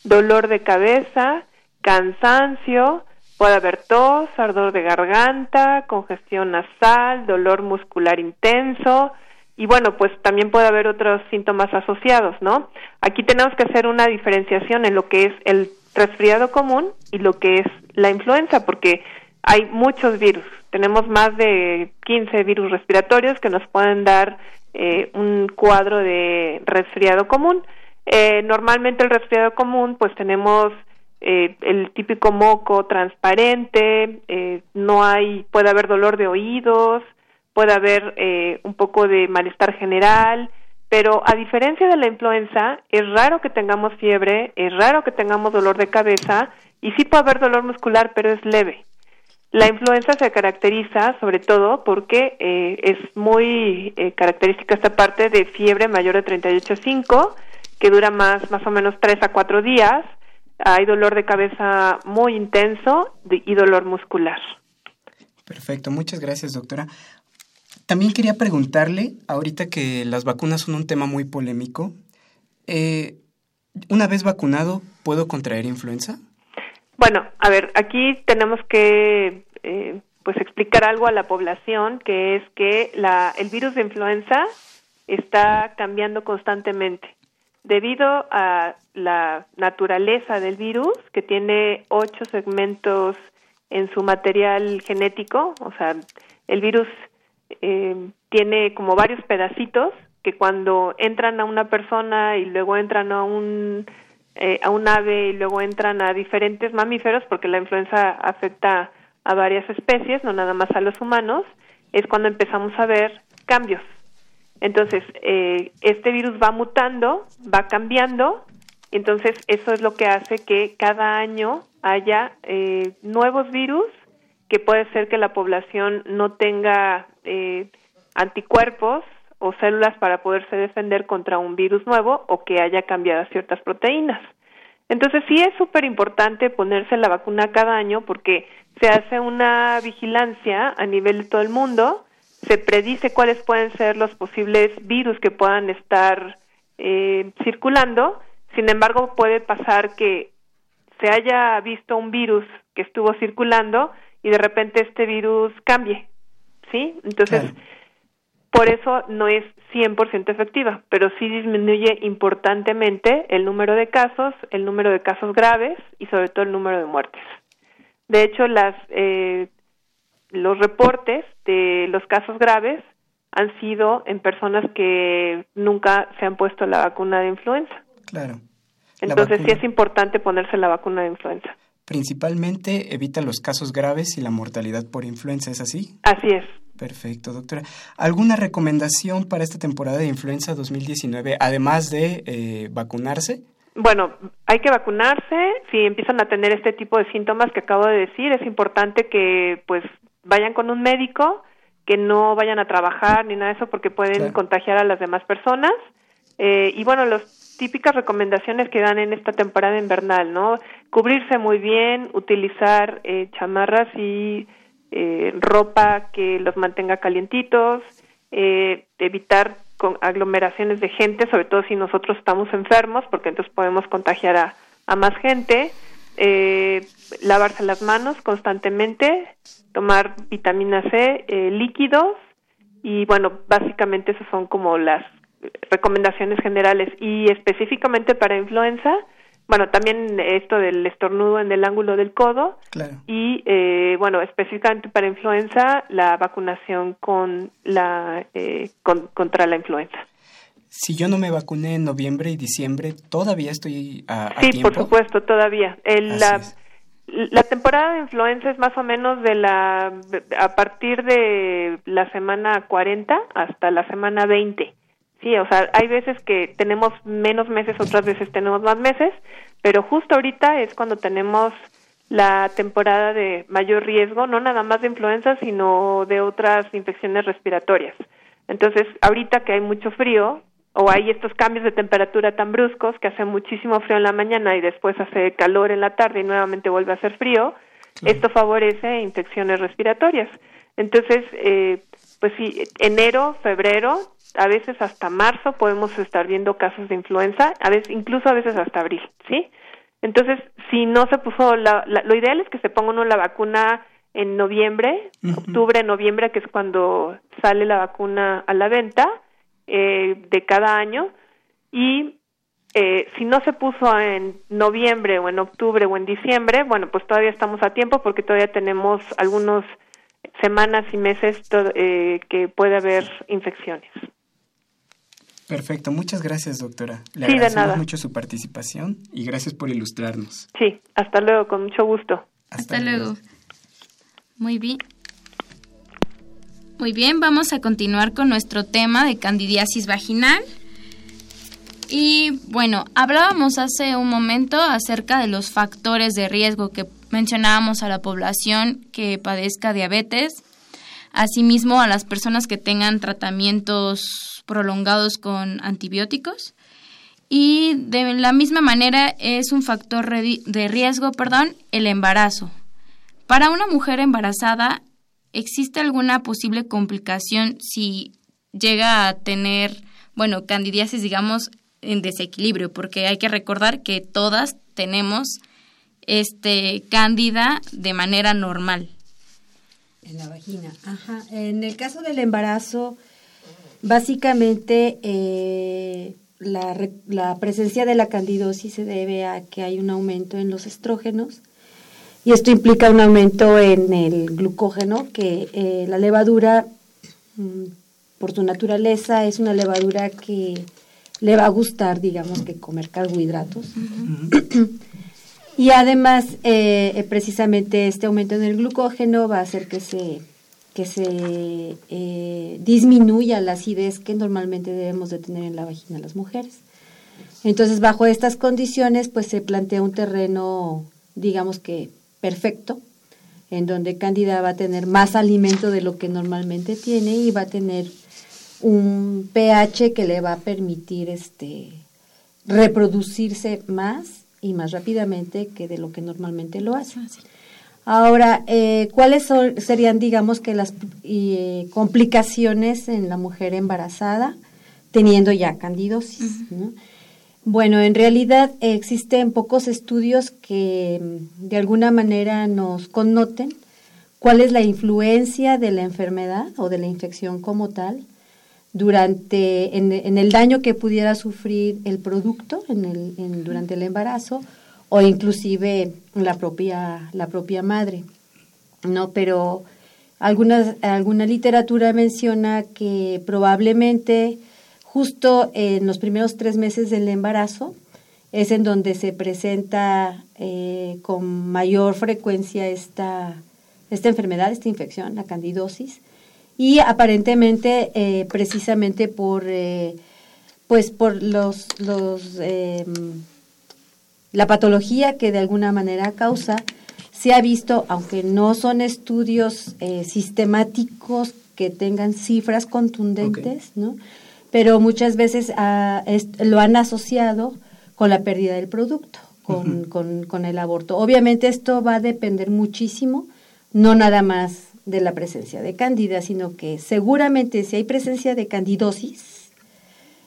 dolor de cabeza, cansancio, puede haber tos, ardor de garganta, congestión nasal, dolor muscular intenso y bueno, pues también puede haber otros síntomas asociados, ¿no? Aquí tenemos que hacer una diferenciación en lo que es el resfriado común y lo que es la influenza, porque hay muchos virus. Tenemos más de 15 virus respiratorios que nos pueden dar eh, un cuadro de resfriado común. Eh, normalmente el resfriado común, pues tenemos eh, el típico moco transparente, eh, no hay, puede haber dolor de oídos, puede haber eh, un poco de malestar general, pero a diferencia de la influenza, es raro que tengamos fiebre, es raro que tengamos dolor de cabeza y sí puede haber dolor muscular, pero es leve. La influenza se caracteriza sobre todo porque eh, es muy eh, característica esta parte de fiebre mayor de 38.5, que dura más, más o menos 3 a 4 días. Hay dolor de cabeza muy intenso y dolor muscular. Perfecto, muchas gracias, doctora. También quería preguntarle, ahorita que las vacunas son un tema muy polémico, eh, una vez vacunado, ¿puedo contraer influenza? Bueno, a ver, aquí tenemos que eh, pues explicar algo a la población, que es que la, el virus de influenza está cambiando constantemente debido a la naturaleza del virus, que tiene ocho segmentos en su material genético, o sea, el virus eh, tiene como varios pedacitos que cuando entran a una persona y luego entran a un eh, a un ave y luego entran a diferentes mamíferos porque la influenza afecta a varias especies, no nada más a los humanos, es cuando empezamos a ver cambios. Entonces, eh, este virus va mutando, va cambiando, entonces eso es lo que hace que cada año haya eh, nuevos virus que puede ser que la población no tenga eh, anticuerpos o células para poderse defender contra un virus nuevo o que haya cambiado ciertas proteínas. Entonces sí es súper importante ponerse la vacuna cada año porque se hace una vigilancia a nivel de todo el mundo, se predice cuáles pueden ser los posibles virus que puedan estar eh, circulando, sin embargo puede pasar que se haya visto un virus que estuvo circulando y de repente este virus cambie, ¿sí? Entonces, Claro. por eso no es 100% efectiva, pero sí disminuye importantemente el número de casos, el número de casos graves y sobre todo el número de muertes. De hecho, las, eh, los reportes de los casos graves han sido en personas que nunca se han puesto la vacuna de influenza. Claro. Entonces sí es importante ponerse la vacuna de influenza. Principalmente evita los casos graves y la mortalidad por influenza, ¿es así? Así es. Perfecto, doctora. ¿Alguna recomendación para esta temporada de influenza 2019, además de eh, vacunarse? Bueno, hay que vacunarse. Si empiezan a tener este tipo de síntomas que acabo de decir, es importante que pues vayan con un médico, que no vayan a trabajar ni nada de eso porque pueden contagiar a las demás personas. Eh, y bueno, las típicas recomendaciones que dan en esta temporada invernal, ¿no? Cubrirse muy bien, utilizar eh, chamarras y eh, ropa que los mantenga calientitos, eh, evitar con aglomeraciones de gente, sobre todo si nosotros estamos enfermos, porque entonces podemos contagiar a, a más gente, eh, lavarse las manos constantemente, tomar vitamina C, líquidos y bueno, básicamente esas son como las recomendaciones generales y específicamente para influenza, bueno, también esto del estornudo en el ángulo del codo y, eh, bueno, específicamente para influenza, la vacunación con la, eh, contra la influenza. Si yo no me vacuné en noviembre y diciembre, ¿todavía estoy a, sí, por supuesto, todavía. El, la, la temporada de influenza es más o menos de la a partir de la semana 40 hasta la semana 20. Sí, o sea, hay veces que tenemos menos meses, otras veces tenemos más meses, pero justo ahorita es cuando tenemos la temporada de mayor riesgo, no nada más de influenza, sino de otras infecciones respiratorias. Entonces, ahorita que hay mucho frío o hay estos cambios de temperatura tan bruscos que hace muchísimo frío en la mañana y después hace calor en la tarde y nuevamente vuelve a hacer frío, esto favorece infecciones respiratorias. Entonces, eh, pues sí, enero, febrero a veces hasta marzo podemos estar viendo casos de influenza, a veces incluso a veces hasta abril, ¿sí? Entonces, si no se puso la, lo ideal es que se ponga uno la vacuna en noviembre, octubre, noviembre, que es cuando sale la vacuna a la venta eh, de cada año y eh, si no se puso en noviembre o en octubre o en diciembre, bueno, pues todavía estamos a tiempo porque todavía tenemos algunas semanas y meses eh, que puede haber infecciones. Perfecto, muchas gracias doctora. Le agradecemos mucho su participación y gracias por ilustrarnos. Sí, hasta luego, con mucho gusto. Hasta, luego. Muy bien. Muy bien, vamos a continuar con nuestro tema de candidiasis vaginal. Y bueno, hablábamos hace un momento acerca de los factores de riesgo que mencionábamos a la población que padezca diabetes, asimismo a las personas que tengan tratamientos prolongados con antibióticos. Y de la misma manera es un factor de riesgo, perdón, el embarazo. Para una mujer embarazada, ¿existe alguna posible complicación si llega a tener, bueno, candidiasis, digamos, en desequilibrio? Porque hay que recordar que todas tenemos este cándida de manera normal. En la vagina, ajá. En el caso del embarazo, Básicamente, eh, la, presencia de la candidosis se debe a que hay un aumento en los estrógenos y esto implica un aumento en el glucógeno, que eh, la levadura, mm, por su naturaleza, es una levadura que le va a gustar, digamos, que comer carbohidratos. y además, eh, precisamente este aumento en el glucógeno va a hacer que se que se eh, disminuya la acidez que normalmente debemos de tener en la vagina las mujeres. Entonces, bajo estas condiciones, pues se plantea un terreno, digamos que perfecto, en donde Cándida va a tener más alimento de lo que normalmente tiene y va a tener un pH que le va a permitir este reproducirse más y más rápidamente que de lo que normalmente lo hace. Ahora, eh, ¿cuáles serían, digamos, que las eh, complicaciones en la mujer embarazada teniendo ya candidosis? Bueno, en realidad existen pocos estudios que mm, de alguna manera nos connoten cuál es la influencia de la enfermedad o de la infección como tal durante en, el daño que pudiera sufrir el producto en el, durante el embarazo o inclusive la propia, la propia madre, ¿no? Pero algunas, alguna literatura menciona que probablemente justo en los primeros tres meses del embarazo es en donde se presenta eh, con mayor frecuencia esta, esta enfermedad, esta infección, la candidosis, y aparentemente eh, precisamente por, eh, pues por los, los em, la patología que de alguna manera causa, se ha visto, aunque no son estudios sistemáticos que tengan cifras contundentes, ¿no? pero muchas veces ah, lo han asociado con la pérdida del producto, con, con, el aborto. Obviamente esto va a depender muchísimo, no nada más de la presencia de cándida, sino que seguramente si hay presencia de candidosis,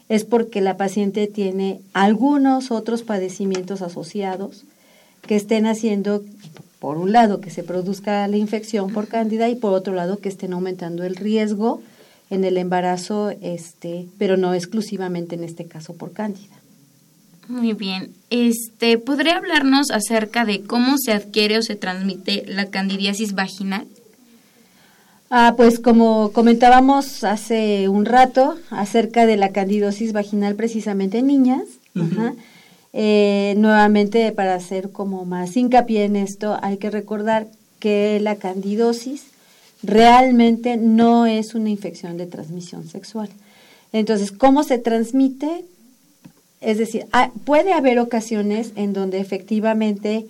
es porque la paciente tiene algunos otros padecimientos asociados que estén haciendo, por un lado, que se produzca la infección por cándida y por otro lado, que estén aumentando el riesgo en el embarazo, este, pero no exclusivamente en este caso por cándida. Muy bien. Este, ¿podría hablarnos acerca de cómo se adquiere o se transmite la candidiasis vaginal? Ah, pues como comentábamos hace un rato acerca de la candidosis vaginal precisamente en niñas, eh, nuevamente para hacer como más hincapié en esto, hay que recordar que la candidosis realmente no es una infección de transmisión sexual. Entonces, ¿cómo se transmite? Es decir, ah, puede haber ocasiones en donde efectivamente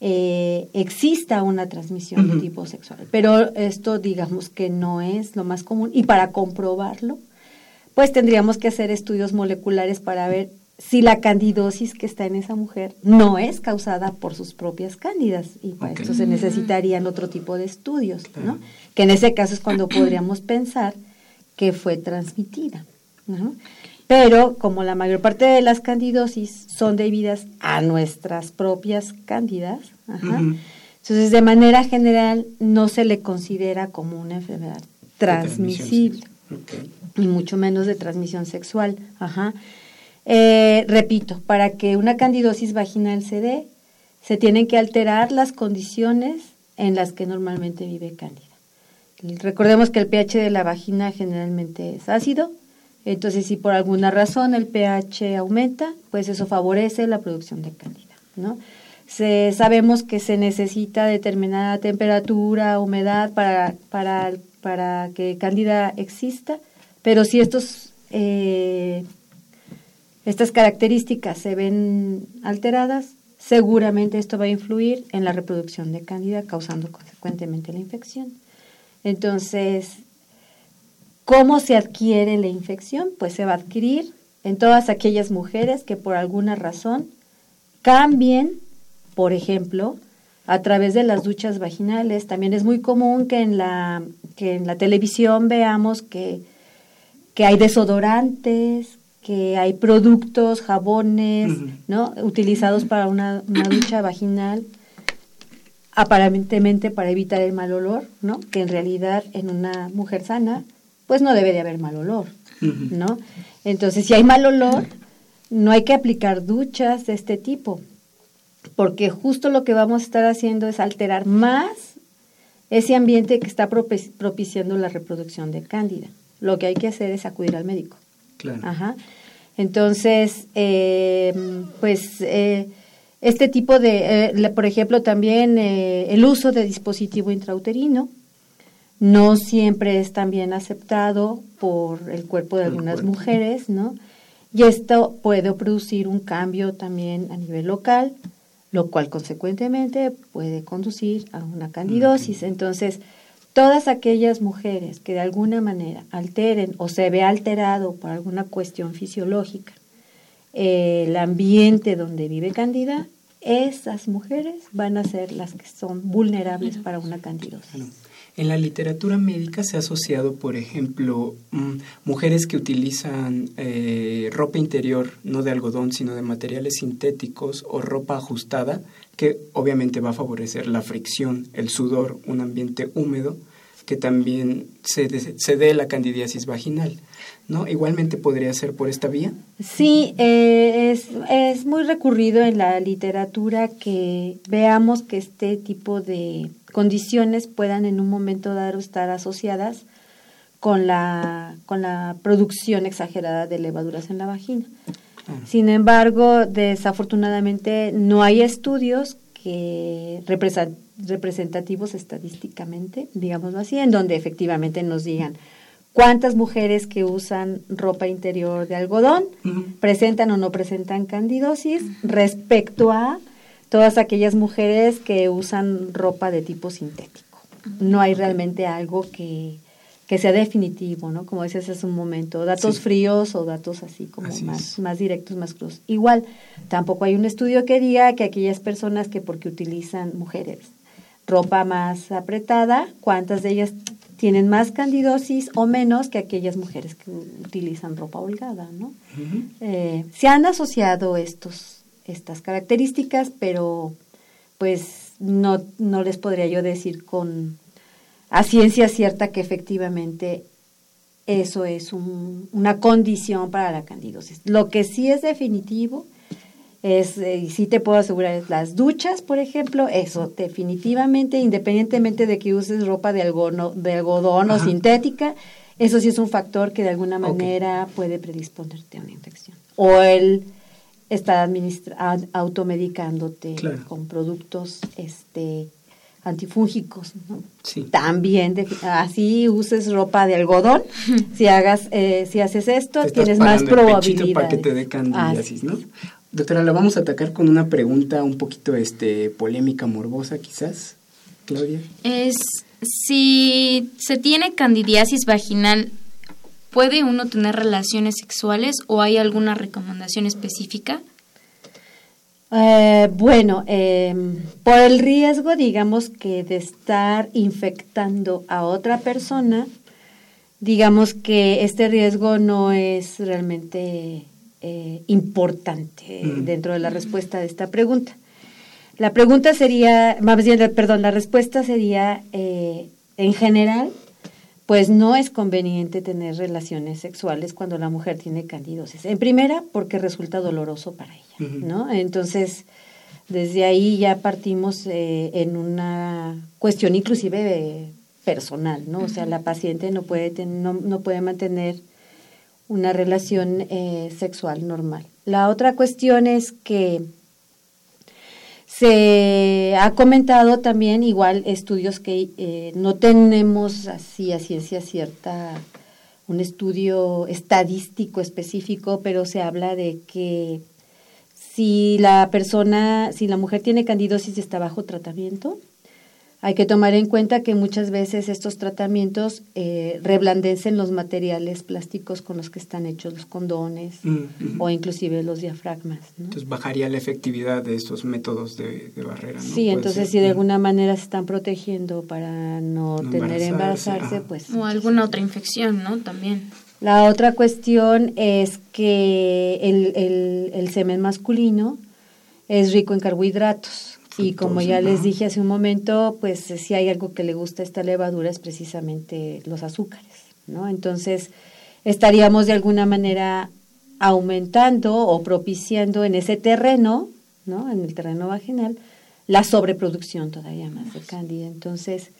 eh, exista una transmisión de tipo sexual, pero esto digamos que no es lo más común. Y para comprobarlo, pues tendríamos que hacer estudios moleculares para ver si la candidosis que está en esa mujer no es causada por sus propias cándidas. Y para eso se necesitarían otro tipo de estudios, ¿no? Que en ese caso es cuando podríamos pensar que fue transmitida. Pero como la mayor parte de las candidosis son debidas a nuestras propias cándidas, entonces de manera general no se le considera como una enfermedad transmisible, y mucho menos de transmisión sexual. Ajá. Eh, repito, para que una candidosis vaginal se dé, se tienen que alterar las condiciones en las que normalmente vive cándida. Recordemos que el pH de la vagina generalmente es ácido, entonces si por alguna razón el pH aumenta, pues eso favorece la producción de cándida, ¿no? Sabemos que se necesita determinada temperatura, humedad para, para, para que cándida exista, pero si estos eh, estas características se ven alteradas, seguramente esto va a influir en la reproducción de cándida, causando consecuentemente la infección. Entonces, ¿cómo se adquiere la infección? Pues se va a adquirir en todas aquellas mujeres que por alguna razón cambien, por ejemplo, a través de las duchas vaginales. También es muy común que en la, que en la televisión veamos que, que hay desodorantes, que hay productos, jabones, ¿no? Utilizados para una, ducha vaginal, aparentemente para evitar el mal olor, ¿no? Que en realidad en una mujer sana, pues no debe de haber mal olor, ¿no? Entonces, si hay mal olor, no hay que aplicar duchas de este tipo, porque justo lo que vamos a estar haciendo es alterar más ese ambiente que está propiciando la reproducción de cándida. Lo que hay que hacer es acudir al médico. Ajá. Entonces, eh, pues eh, este tipo de, eh, por ejemplo, también el uso de dispositivo intrauterino no siempre es también aceptado por el cuerpo de algunas mujeres, ¿no? Y esto puede producir un cambio también a nivel local, lo cual consecuentemente puede conducir a una candidosis. Entonces, todas aquellas mujeres que de alguna manera alteren o se ve alterado por alguna cuestión fisiológica eh, el ambiente donde vive Candida, esas mujeres van a ser las que son vulnerables para una candidosis. En la literatura médica se ha asociado, por ejemplo, mm, mujeres que utilizan eh, ropa interior, no de algodón, sino de materiales sintéticos o ropa ajustada, que obviamente va a favorecer la fricción, el sudor, un ambiente húmedo, que también se, se dé la candidiasis vaginal. ¿no? Igualmente podría ser por esta vía. Sí, eh, es, es muy recurrido en la literatura que veamos que este tipo de condiciones puedan en un momento dado estar asociadas con la, con la producción exagerada de levaduras en la vagina. Sin embargo, desafortunadamente no hay estudios que representativos estadísticamente, digámoslo así, en donde efectivamente nos digan cuántas mujeres que usan ropa interior de algodón presentan o no presentan candidosis respecto a todas aquellas mujeres que usan ropa de tipo sintético. No hay realmente algo que, que sea definitivo, ¿no? Como decías hace un momento, datos fríos o datos así como más, más directos, más crudos. Igual, tampoco hay un estudio que diga que aquellas personas que porque utilizan mujeres ropa más apretada, cuántas de ellas tienen más candidosis o menos que aquellas mujeres que utilizan ropa holgada, ¿no? Eh, se han asociado estos, estas características, pero pues no, no les podría yo decir con a ciencia cierta que efectivamente eso es una condición para la candidosis. Lo que sí es definitivo es, eh, y sí te puedo asegurar, las duchas, por ejemplo, eso definitivamente, independientemente de que uses ropa de algodón, de algodón o sintética, eso sí es un factor que de alguna manera puede predisponerte a una infección. O el estar automedicándote con productos este antifúngicos, ¿no? Sí. También, así uses ropa de algodón, si hagas, eh, si haces esto, tienes más probabilidades. para que te dé candidiasis, ¿no? Doctora, la vamos a atacar con una pregunta un poquito este, polémica, morbosa quizás. Claudia. Es, si se tiene candidiasis vaginal, ¿puede uno tener relaciones sexuales o hay alguna recomendación específica? Eh, bueno, em, por el riesgo, digamos que de estar infectando a otra persona, digamos que este riesgo no es realmente eh, importante mm. dentro de la respuesta de esta pregunta. La pregunta sería, más bien, perdón, la respuesta sería, eh, en general, pues no es conveniente tener relaciones sexuales cuando la mujer tiene candidosis. En primera, porque resulta doloroso para ella, ¿no? Entonces, desde ahí ya partimos eh, en una cuestión inclusive personal, ¿no? O sea, la paciente no puede, no, no, puede mantener una relación eh, sexual normal. La otra cuestión es que se ha comentado también igual estudios que eh, no tenemos así a ciencia cierta un estudio estadístico específico, pero se habla de que si la persona, si la mujer tiene candidosis está bajo tratamiento, hay que tomar en cuenta que muchas veces estos tratamientos eh, reblandecen los materiales plásticos con los que están hechos los condones o inclusive los diafragmas. Entonces bajaría la efectividad de estos métodos de, barrera. ¿no? Sí, entonces si de alguna manera se están protegiendo para no, tener embarazarse, pues... O alguna otra infección, ¿no? También. La otra cuestión es que el, el, el semen masculino es rico en carbohidratos y como ya les dije hace un momento, pues si hay algo que le gusta a esta levadura es precisamente los azúcares, ¿no? Entonces, estaríamos de alguna manera aumentando o propiciando en ese terreno, ¿no? En el terreno vaginal, la sobreproducción todavía más de cándida. Entonces,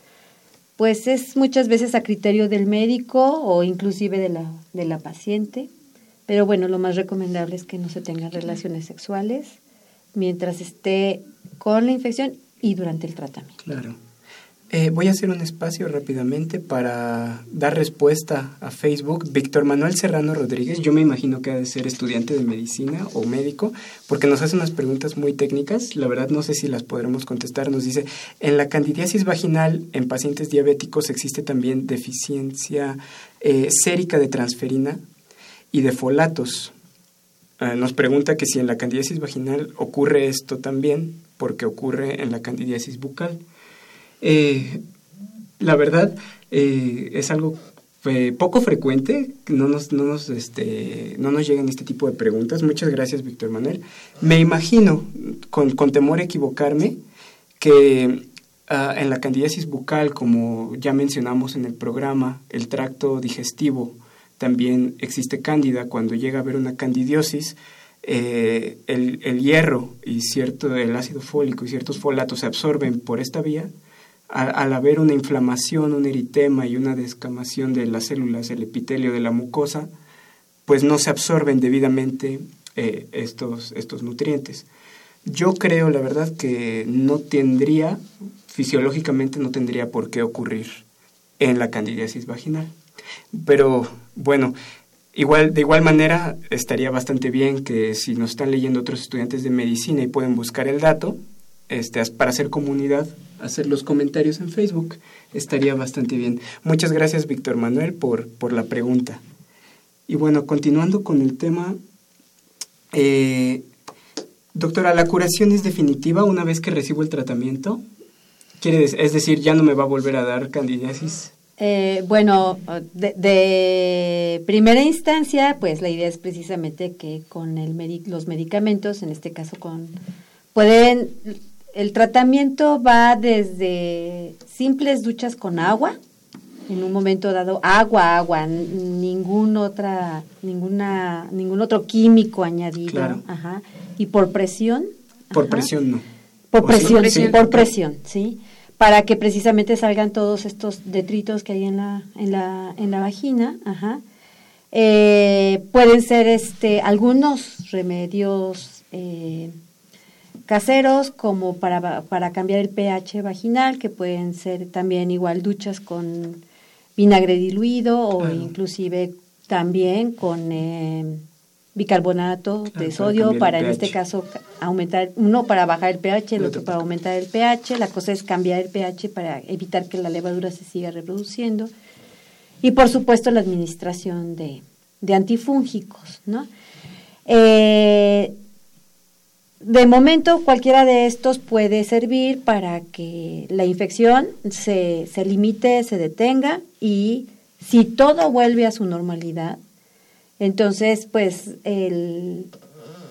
pues es muchas veces a criterio del médico o inclusive de la, de la paciente, pero bueno, lo más recomendable es que no se tengan relaciones sexuales mientras esté con la infección y durante el tratamiento. Claro. Eh, voy a hacer un espacio rápidamente para dar respuesta a Facebook. Víctor Manuel Serrano Rodríguez, yo me imagino que ha de ser estudiante de medicina o médico, porque nos hace unas preguntas muy técnicas. La verdad no sé si las podremos contestar. Nos dice, en la candidiasis vaginal en pacientes diabéticos existe también deficiencia eh, sérica de transferina y de folatos. Ah, nos pregunta que si en la candidiasis vaginal ocurre esto también, porque ocurre en la candidiasis bucal. Eh, la verdad, eh, es algo eh, poco frecuente, no nos, no, nos, este, no nos llegan este tipo de preguntas. Muchas gracias, Víctor Manuel. Me imagino, con, con temor a equivocarme, que Ah, en la candidiasis bucal, como ya mencionamos en el programa, el tracto digestivo también existe cándida. Cuando llega a haber una candidiosis, eh, el, hierro y cierto el ácido fólico y ciertos folatos se absorben por esta vía. al haber una inflamación, un eritema y una descamación de las células, el epitelio de la mucosa, pues no se absorben debidamente eh, estos, estos nutrientes. Yo creo, la verdad, que no tendría, fisiológicamente no tendría por qué ocurrir en la candidiasis vaginal. Pero bueno, igual, de igual manera estaría bastante bien que si nos están leyendo otros estudiantes de medicina y pueden buscar el dato, este, para hacer comunidad, hacer los comentarios en Facebook, estaría bastante bien. Muchas gracias, Víctor Manuel, por, por la pregunta. Y bueno, continuando con el tema, eh, doctora, ¿la curación es definitiva una vez que recibo el tratamiento? ¿Quiere es decir, ya no me va a volver a dar candidiasis? Eh, bueno, de, primera instancia, pues la idea es precisamente que con el los medicamentos, en este caso con, pueden, el tratamiento va desde simples duchas con agua, en un momento dado agua, agua, ningún otra, ninguna, ningún otro químico añadido, ajá, y por presión. Por presión no. Por presión, sí, por presión, sí, para que precisamente salgan todos estos detritos que hay en la, en la, en la vagina, ajá. Eh, pueden ser este algunos remedios eh, caseros como para, para cambiar el pH vaginal, que pueden ser también igual duchas con vinagre diluido o inclusive también con eh, bicarbonato de sodio para, en este caso aumentar, uno para bajar el pH, el otro para aumentar el pH. La cosa es cambiar el pH para evitar que la levadura se siga reproduciendo. Y por supuesto la administración de, de antifúngicos, ¿no? Eh, de momento, cualquiera de estos puede servir para que la infección se, se limite, se detenga y si todo vuelve a su normalidad, entonces, pues, el,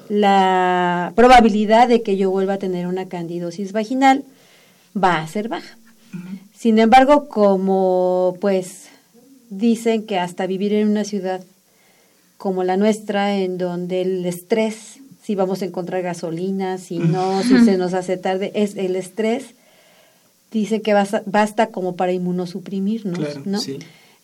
la probabilidad de que yo vuelva a tener una candidosis vaginal va a ser baja. Sin embargo, como pues dicen que hasta vivir en una ciudad como la nuestra, en donde el estrés si vamos a encontrar gasolina, si no, si se nos hace tarde, es el estrés, dice que basta, basta como para inmunosuprimirnos, ¿no?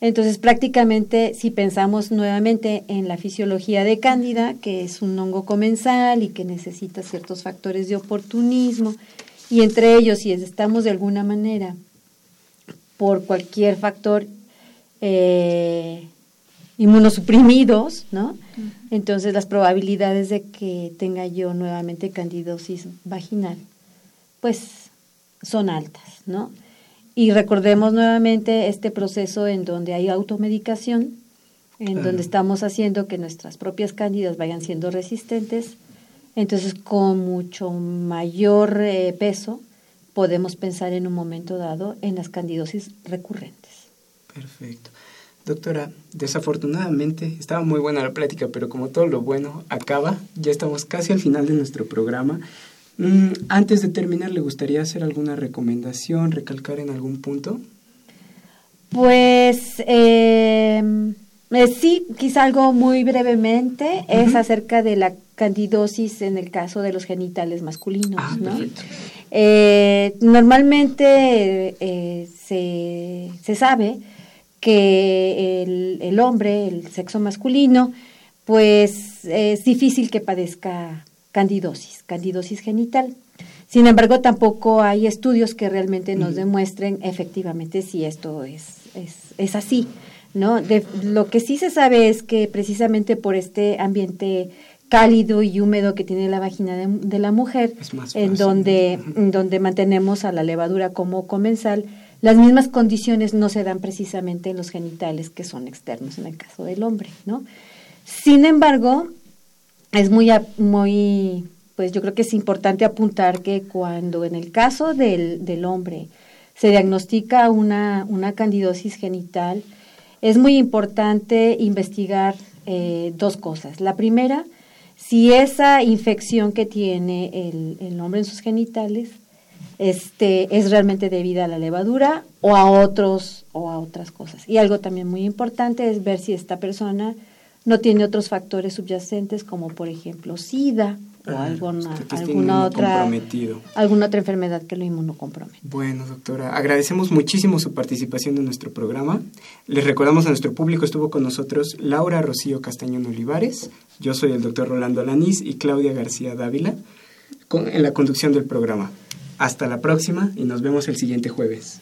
Entonces, prácticamente, si pensamos nuevamente en la fisiología de Cándida, que es un hongo comensal y que necesita ciertos factores de oportunismo, y entre ellos, si estamos de alguna manera por cualquier factor eh, inmunosuprimidos, ¿no? Entonces las probabilidades de que tenga yo nuevamente candidosis vaginal, pues son altas, ¿no? Y recordemos nuevamente este proceso en donde hay automedicación, en donde estamos haciendo que nuestras propias cándidas vayan siendo resistentes, entonces con mucho mayor eh, peso podemos pensar en un momento dado en las candidosis recurrentes. Perfecto. Doctora, desafortunadamente estaba muy buena la plática, pero como todo lo bueno acaba, ya estamos casi al final de nuestro programa. Mm, antes de terminar, ¿le gustaría hacer alguna recomendación, recalcar en algún punto? Pues em, eh, sí, quizá algo muy brevemente es acerca de la candidosis en el caso de los genitales masculinos. Ah, ¿no? Eh, normalmente eh, se, se sabe que el, hombre, el sexo masculino, pues es difícil que padezca candidosis, candidosis genital. Sin embargo, tampoco hay estudios que realmente nos demuestren efectivamente si esto es, es, así. ¿no? lo que sí se sabe es que precisamente por este ambiente cálido y húmedo que tiene la vagina de, la mujer, en donde, en donde mantenemos a la levadura como comensal, las mismas condiciones no se dan precisamente en los genitales que son externos en el caso del hombre, ¿no? Sin embargo, es muy, muy, pues yo creo que es importante apuntar que cuando en el caso del, del hombre se diagnostica una, una candidosis genital, es muy importante investigar eh, dos cosas. La primera, si esa infección que tiene el, el hombre en sus genitales este, es realmente debida a la levadura o a otros o a otras cosas. Y algo también muy importante es ver si esta persona no tiene otros factores subyacentes como por ejemplo SIDA o ah, alguna, alguna otra alguna otra enfermedad que lo inmunocompromete. Bueno, doctora, agradecemos muchísimo su participación en nuestro programa. Les recordamos a nuestro público estuvo con nosotros Laura Rocío Castañón Olivares, yo soy el doctor Rolando Alanís y Claudia García Dávila en la conducción del programa. Hasta la próxima y nos vemos el siguiente jueves.